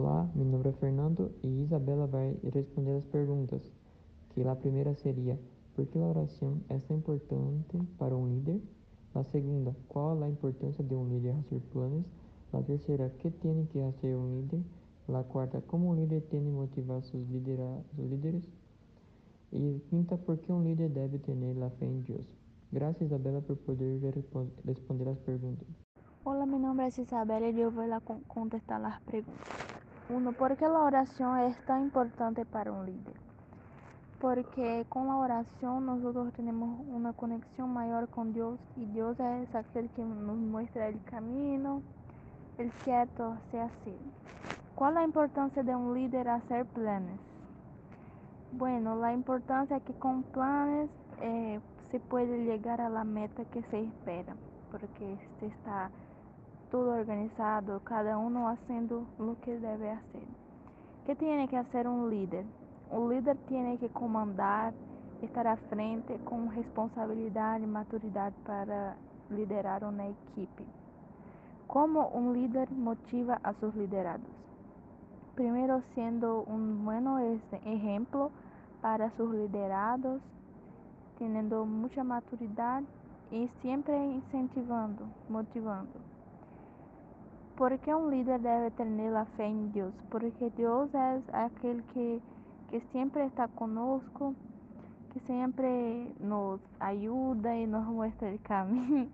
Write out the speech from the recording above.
Olá, meu nome é Fernando e Isabela vai responder as perguntas. Que a primeira seria: por que a oração é tão importante para um líder? A segunda: qual a importância de um líder fazer planos? A terceira: que tem que fazer um líder? A quarta: como um líder tem que motivar seus líderes? E quinta: por que um líder deve ter a fé em Deus? Graças Isabela por poder responder as perguntas. Hola, mi nombre es Isabel y yo voy a contestar las preguntas. Uno, ¿por qué la oración es tan importante para un líder? Porque con la oración nosotros tenemos una conexión mayor con Dios y Dios es aquel que nos muestra el camino, el cierto hacia así. ¿Cuál es la importancia de un líder hacer planes? Bueno, la importancia es que con planes eh, se puede llegar a la meta que se espera, porque se está todo organizado, cada uno haciendo lo que debe hacer. ¿Qué tiene que hacer un líder? Un líder tiene que comandar, estar à frente com responsabilidade e maturidade para liderar uma equipe. Como um líder motiva a seus liderados? Primeiro, sendo um bom exemplo para seus liderados, tendo muita maturidade e sempre incentivando, motivando. ¿Por qué un líder debe tener la fe en Dios? Porque Dios es aquel que, que siempre está conosco, que siempre nos ayuda y nos muestra el camino.